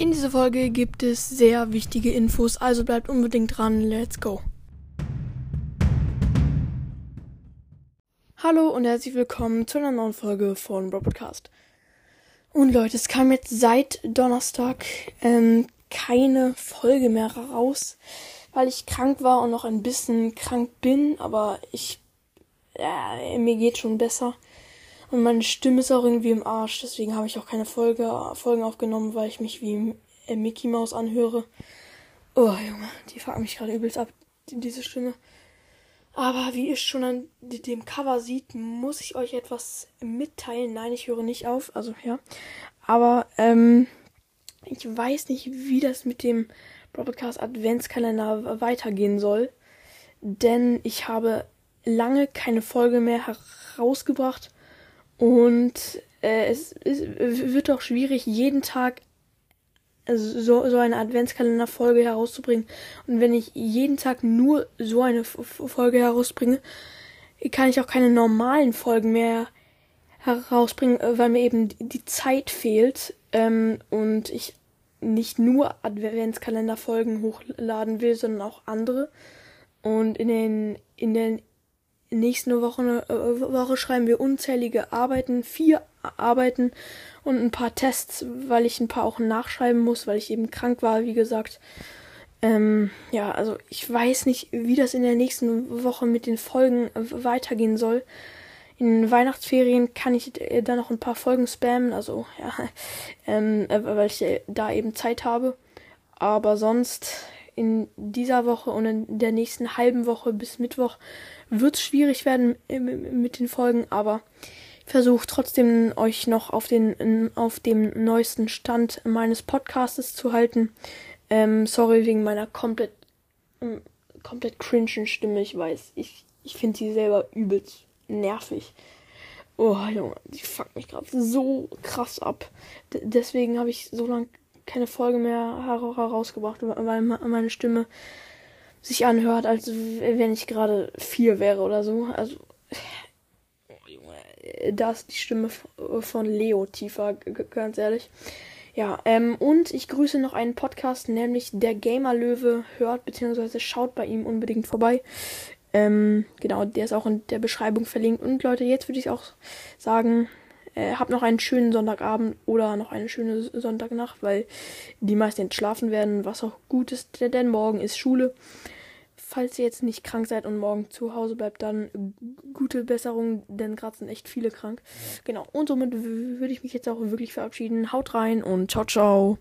In dieser Folge gibt es sehr wichtige Infos, also bleibt unbedingt dran. Let's go. Hallo und herzlich willkommen zu einer neuen Folge von Bro Podcast. Und Leute, es kam jetzt seit Donnerstag ähm, keine Folge mehr raus, weil ich krank war und noch ein bisschen krank bin, aber ich äh, mir geht schon besser. Und meine Stimme ist auch irgendwie im Arsch, deswegen habe ich auch keine Folge, Folgen aufgenommen, weil ich mich wie äh, Mickey Mouse anhöre. Oh, Junge, die fuckt mich gerade übelst ab, diese Stimme. Aber wie ihr schon an dem Cover sieht, muss ich euch etwas mitteilen. Nein, ich höre nicht auf, also ja. Aber ähm, ich weiß nicht, wie das mit dem Broadcast Adventskalender weitergehen soll. Denn ich habe lange keine Folge mehr herausgebracht und äh, es, es wird doch schwierig, jeden Tag so, so eine Adventskalenderfolge herauszubringen. Und wenn ich jeden Tag nur so eine Folge herausbringe, kann ich auch keine normalen Folgen mehr herausbringen, äh, weil mir eben die Zeit fehlt ähm, und ich nicht nur Adventskalenderfolgen hochladen will, sondern auch andere. Und in den in den nächsten Woche, äh, Woche schreiben wir unzählige Arbeiten, vier Arbeiten und ein paar Tests, weil ich ein paar auch nachschreiben muss, weil ich eben krank war, wie gesagt. Ähm, ja, also ich weiß nicht, wie das in der nächsten Woche mit den Folgen weitergehen soll. In Weihnachtsferien kann ich äh, da noch ein paar Folgen spammen, also ja, ähm, äh, weil ich da eben Zeit habe. Aber sonst in dieser Woche und in der nächsten halben Woche bis Mittwoch wird es schwierig werden mit den Folgen, aber ich versuche trotzdem euch noch auf, den, auf dem neuesten Stand meines Podcastes zu halten. Ähm, sorry wegen meiner komplett, komplett cringen Stimme, ich weiß. Ich, ich finde sie selber übelst nervig. Oh, Junge, die fuckt mich gerade so krass ab. D deswegen habe ich so lange keine Folge mehr herausgebracht, weil meine Stimme sich anhört, als wenn ich gerade vier wäre oder so. Also, da ist die Stimme von Leo tiefer, ganz ehrlich. Ja, ähm, und ich grüße noch einen Podcast, nämlich der Gamer Löwe hört, beziehungsweise schaut bei ihm unbedingt vorbei. Ähm, genau, der ist auch in der Beschreibung verlinkt. Und Leute, jetzt würde ich auch sagen, äh, habt noch einen schönen Sonntagabend oder noch eine schöne Sonntagnacht, weil die meisten jetzt schlafen werden, was auch gut ist, denn morgen ist Schule. Falls ihr jetzt nicht krank seid und morgen zu Hause bleibt, dann gute Besserung, denn gerade sind echt viele krank. Genau, und somit würde ich mich jetzt auch wirklich verabschieden. Haut rein und ciao, ciao.